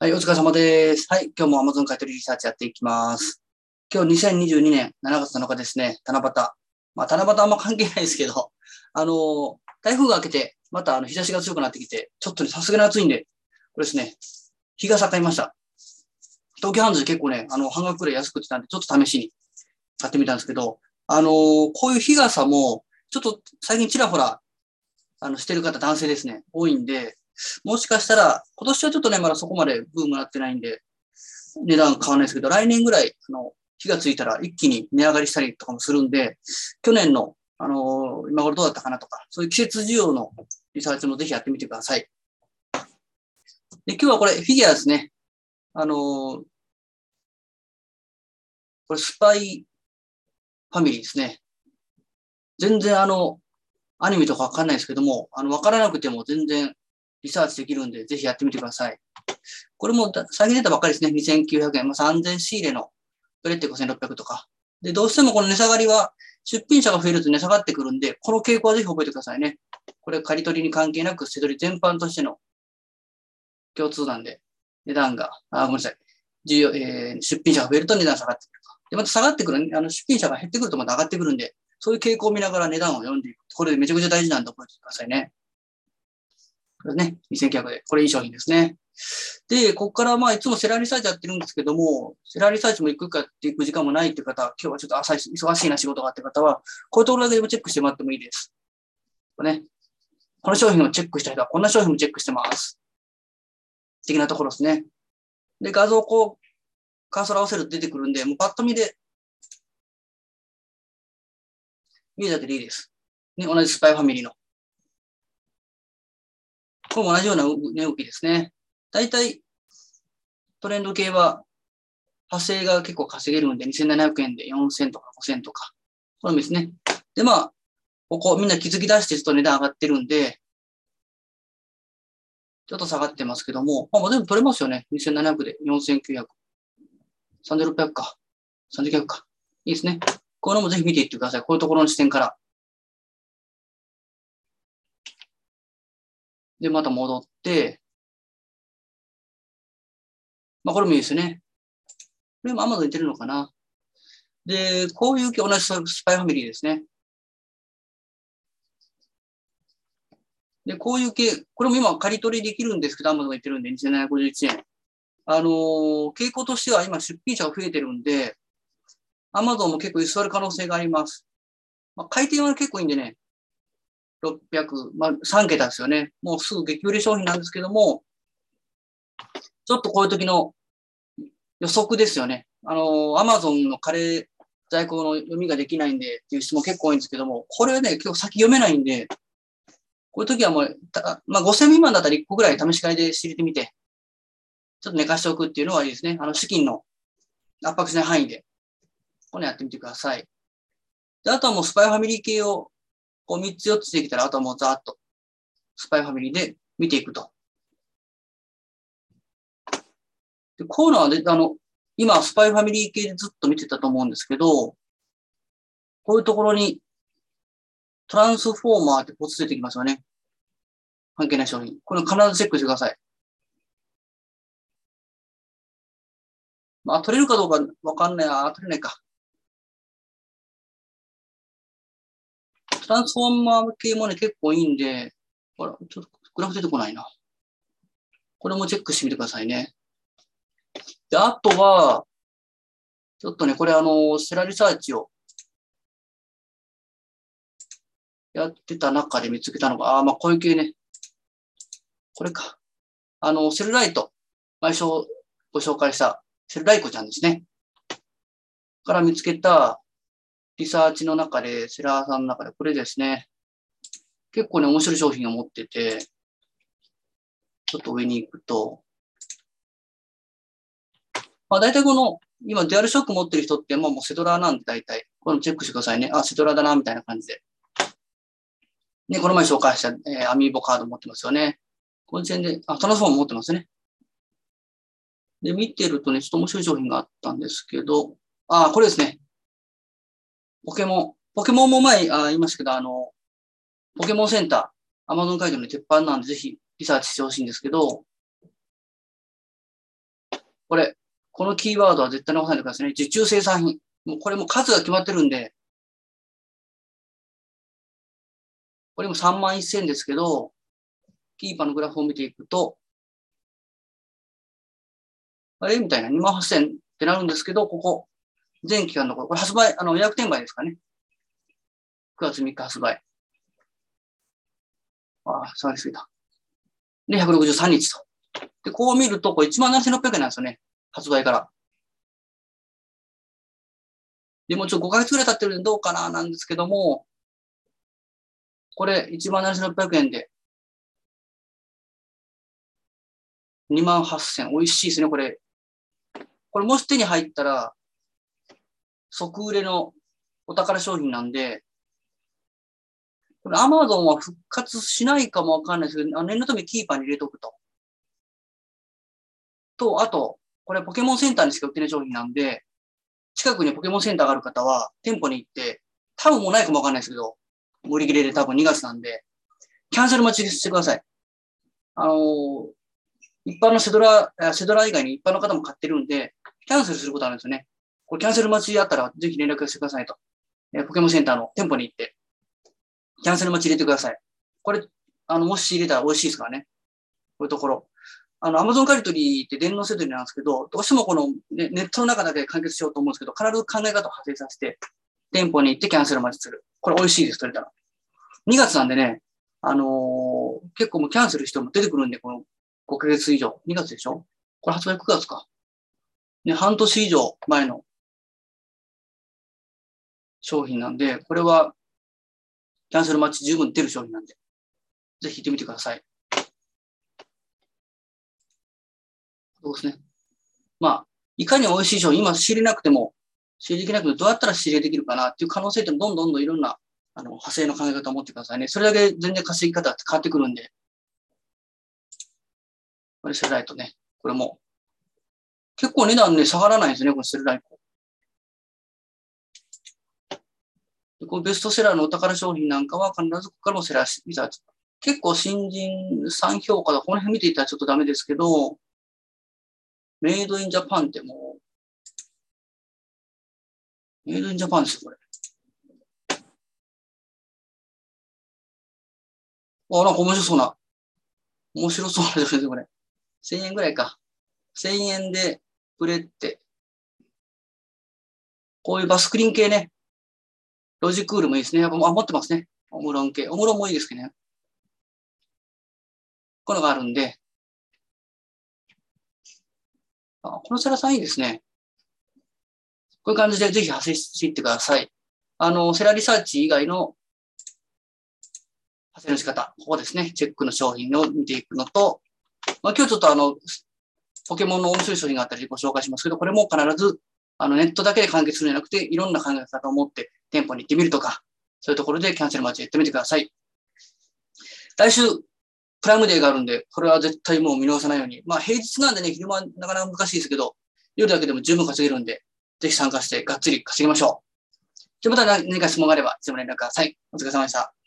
はい、お疲れ様です。はい、今日も Amazon 買取リサーチやっていきます。今日2022年7月7日ですね、七夕。まあ、七夕あんま関係ないですけど、あのー台風が明けて、またあの日差しが強くなってきて、ちょっとね、さすがに暑いんで、これですね、日が境ました。東京ハンズで結構ね、あの、半額くらい安くてたんで、ちょっと試しに買ってみたんですけど、あのーこういう日傘も、ちょっと最近ちらほら、あの、してる方、男性ですね、多いんで、もしかしたら、今年はちょっとね、まだそこまでブームなってないんで、値段変わらないですけど、来年ぐらい、あの、火がついたら一気に値上がりしたりとかもするんで、去年の、あのー今頃どうだったかなとか、そういう季節需要のリサーチもぜひやってみてください。で、今日はこれ、フィギュアですね。あのーこれ、スパイファミリーですね。全然あの、アニメとかわかんないですけども、あの、わからなくても全然リサーチできるんで、ぜひやってみてください。これも最近出たばっかりですね。2900円。まあ、3000仕入れのプレって5600とか。で、どうしてもこの値下がりは、出品者が増えると値下がってくるんで、この傾向はぜひ覚えてくださいね。これ、借り取りに関係なく、捨て取り全般としての共通なんで、値段が、あ、ごめんなさい。需要、えー出品者が増えると値段下がってくると。で、また下がってくる、あの、出品者が減ってくるとまた上がってくるんで、そういう傾向を見ながら値段を読んでいく。これめちゃくちゃ大事なんで覚えてくださいね。これね、2900で。これいい商品ですね。で、ここからまあいつもセラーリサーチやってるんですけども、セラーリサーチも行くかっていく時間もないって方、今日はちょっと朝忙しいな仕事があって方は、こういうところだけでもチェックしてもらってもいいです。ね、この商品をチェックした人はこんな商品もチェックしてます。的なところですね。で、画像をこう、カーソル合わせると出てくるんで、もうパッと見で、見るだけでいいです。ね、同じスパイファミリーの。これも同じような値動きですね。大体、トレンド系は、派生が結構稼げるんで、2700円で4000とか5000とか。これもですね。で、まあ、ここみんな気づき出してちょっと値段上がってるんで、ちょっと下がってますけども、まあ、全部取れますよね。2700で4900。3600か。3900か。いいですね。こういうのもぜひ見ていってください。こういうところの視点から。で、また戻って、まあ、これもいいですね。これも Amazon に出るのかな。で、こういう系同じスパイファミリーですね。で、こういう系、これも今借り取りできるんですけど、Amazon が言ってるんで、2751円。あのー傾向としては今出品者が増えてるんで、Amazon も結構居座る可能性があります。まあ、回転は結構いいんでね、600、まあ3桁ですよね。もうすぐ激売れ商品なんですけども、ちょっとこういう時の予測ですよね。あのー、Amazon のカレー在庫の読みができないんでっていう質問結構多いんですけども、これはね、今日先読めないんで、こういう時はもう、たまあ、5000未満だったら1個ぐらい試し買いで知れてみて、ちょっと寝かしておくっていうのはいいですね。あの、資金の圧迫しない範囲で、これやってみてください。で、あとはもうスパイファミリー系を、こう3つ4つできたら、あとはもうざーっと、スパイファミリーで見ていくと。で、こういうのはね、あの、今、スパイファミリー系でずっと見てたと思うんですけど、こういうところに、トランスフォーマーってポツ出てきますよね。関係ない商品。これ必ずチェックしてください。まあ、取れるかどうかわかんない。あ、取れないか。トランスフォーマー系もね、結構いいんで、ほら、ちょっとグラフ出てこないな。これもチェックしてみてくだ。さいね。で、あとは、ちょっとね、これあの、セラリサーチをやってた中で見つけたのが、ああ、まあ、こういう系ね。これか。あの、セルライト。毎週ご紹介したセルライコちゃんですね。から見つけたリサーチの中で、セラーさんの中でこれですね。結構ね、面白い商品を持ってて、ちょっと上に行くと、まあ大体この、今デュアルショック持ってる人って、まあもうセドラーなんで大体、このチェックしてくださいね。あ、セドラーだな、みたいな感じで。ね、この前紹介した、えーアミーボカード持ってますよね。この時点で、あ、トランスフォーム持ってますね。で、見てるとね、ちょっと面白い商品があったんですけど、あ、これですね。ポケモン。ポケモンも前あ言いましたけど、あの、ポケモンセンター、アマゾン会場の鉄板なんで、ぜひリサーチしてほしいんですけど、これ、このキーワードは絶対残さないでくださいね。受注生産品。もうこれも数が決まってるんで、これも3万1000ですけど、キーパーのグラフを見ていくと、あれ？みたいな2万8000ってなるんですけど、ここ、全期間のこれ、これ発売、あの予約転売ですかね。9月3日発売。ああ、触りすぎた。で、163日と。で、こう見ると、これ1万7600円なんですよね。発売から。でもちょっと5ヶ月ぐらい経ってるんでどうかななんですけども、これ1万7600円で、2万8000。美味しいですね、これ。これもし手に入ったら、即売れのお宝商品なんで、これアマゾンは復活しないかもわかんないですけど、念のためキーパーに入れとくと。と、あと、これポケモンセンターにしか売ってない商品なんで、近くにポケモンセンターがある方は、店舗に行って、多分もうないかもわかんないですけど、売り切れで多分2月なんで、キャンセル待ちしてください。あのー、一般のセドラ、セドラ以外に一般の方も買ってるんで、キャンセルすることあるんですよね。これキャンセル待ちあったら、ぜひ連絡してくださいと。えポケモンセンターの店舗に行って、キャンセル待ち入れてください。これ、あの、もし入れたら美味しいですからね。こういうところ。あの、アマゾンカリトリーって電脳セドリなんですけど、どうしてもこのネネットの中だけで完結しようと思うんですけど、必ず考え方を派生させて、店舗に行ってキャンセル待ちする。これ美味しいです、取れたら。2月なんでね、あのー、結構もうキャンセルしても出てくるんで、この5ヶ月以上。2月でしょ？これ発売9月か。ね、半年以上前の商品なんで、これはキャンセル待ち十分出る商品なんで、ぜひ行ってみてください。そうですね。まあ、いかに美味しい商品、今仕入れなくても、仕入れできなくてもどうやったら仕入れできるかなっていう可能性ってどんどんどんどんいろんなあの派生の考え方を持ってくださいね。それだけ全然稼ぎ方って変わってくるんで、これセルライトね。これも。結構値段ね、下がらないんですね、このセルライト。でこのベストセラーのお宝商品なんかは必ずここからもセラーリサーチ。結構新人3評価だ。この辺見ていたらちょっとダメですけど、メイドインジャパンってもう、メイドインジャパンですよ、これ。あ、なんか面白そうな。面白そうなですね、これ。1000円ぐらいか。1000円で売れって。こういうバスクリン系ね。ロジクールもいいですね。あ、持ってますね。オムロン系。オムロンもいいですけどね。こういうのがあるんで。あ、このセラさんいいですね。こういう感じでぜひ派生していってください。あの、セラリサーチ以外の派生の仕方。ここですね。チェックの商品を見ていくのと、まあ、今日ちょっとあの、ポケモンの面白い商品があったりご紹介しますけど、これも必ずあのネットだけで完結するんじゃなくて、いろんな考え方を持って店舗に行ってみるとか、そういうところでキャンセル待ちやってみてください。来週、プライムデーがあるんで、これは絶対もう見逃さないように。まあ平日なんでね、昼間なかなか難しいですけど、夜だけでも十分稼げるんで、ぜひ参加してがっつり稼ぎましょう。じゃまた何か質問があれば、いつも連絡ください。お疲れ様でした。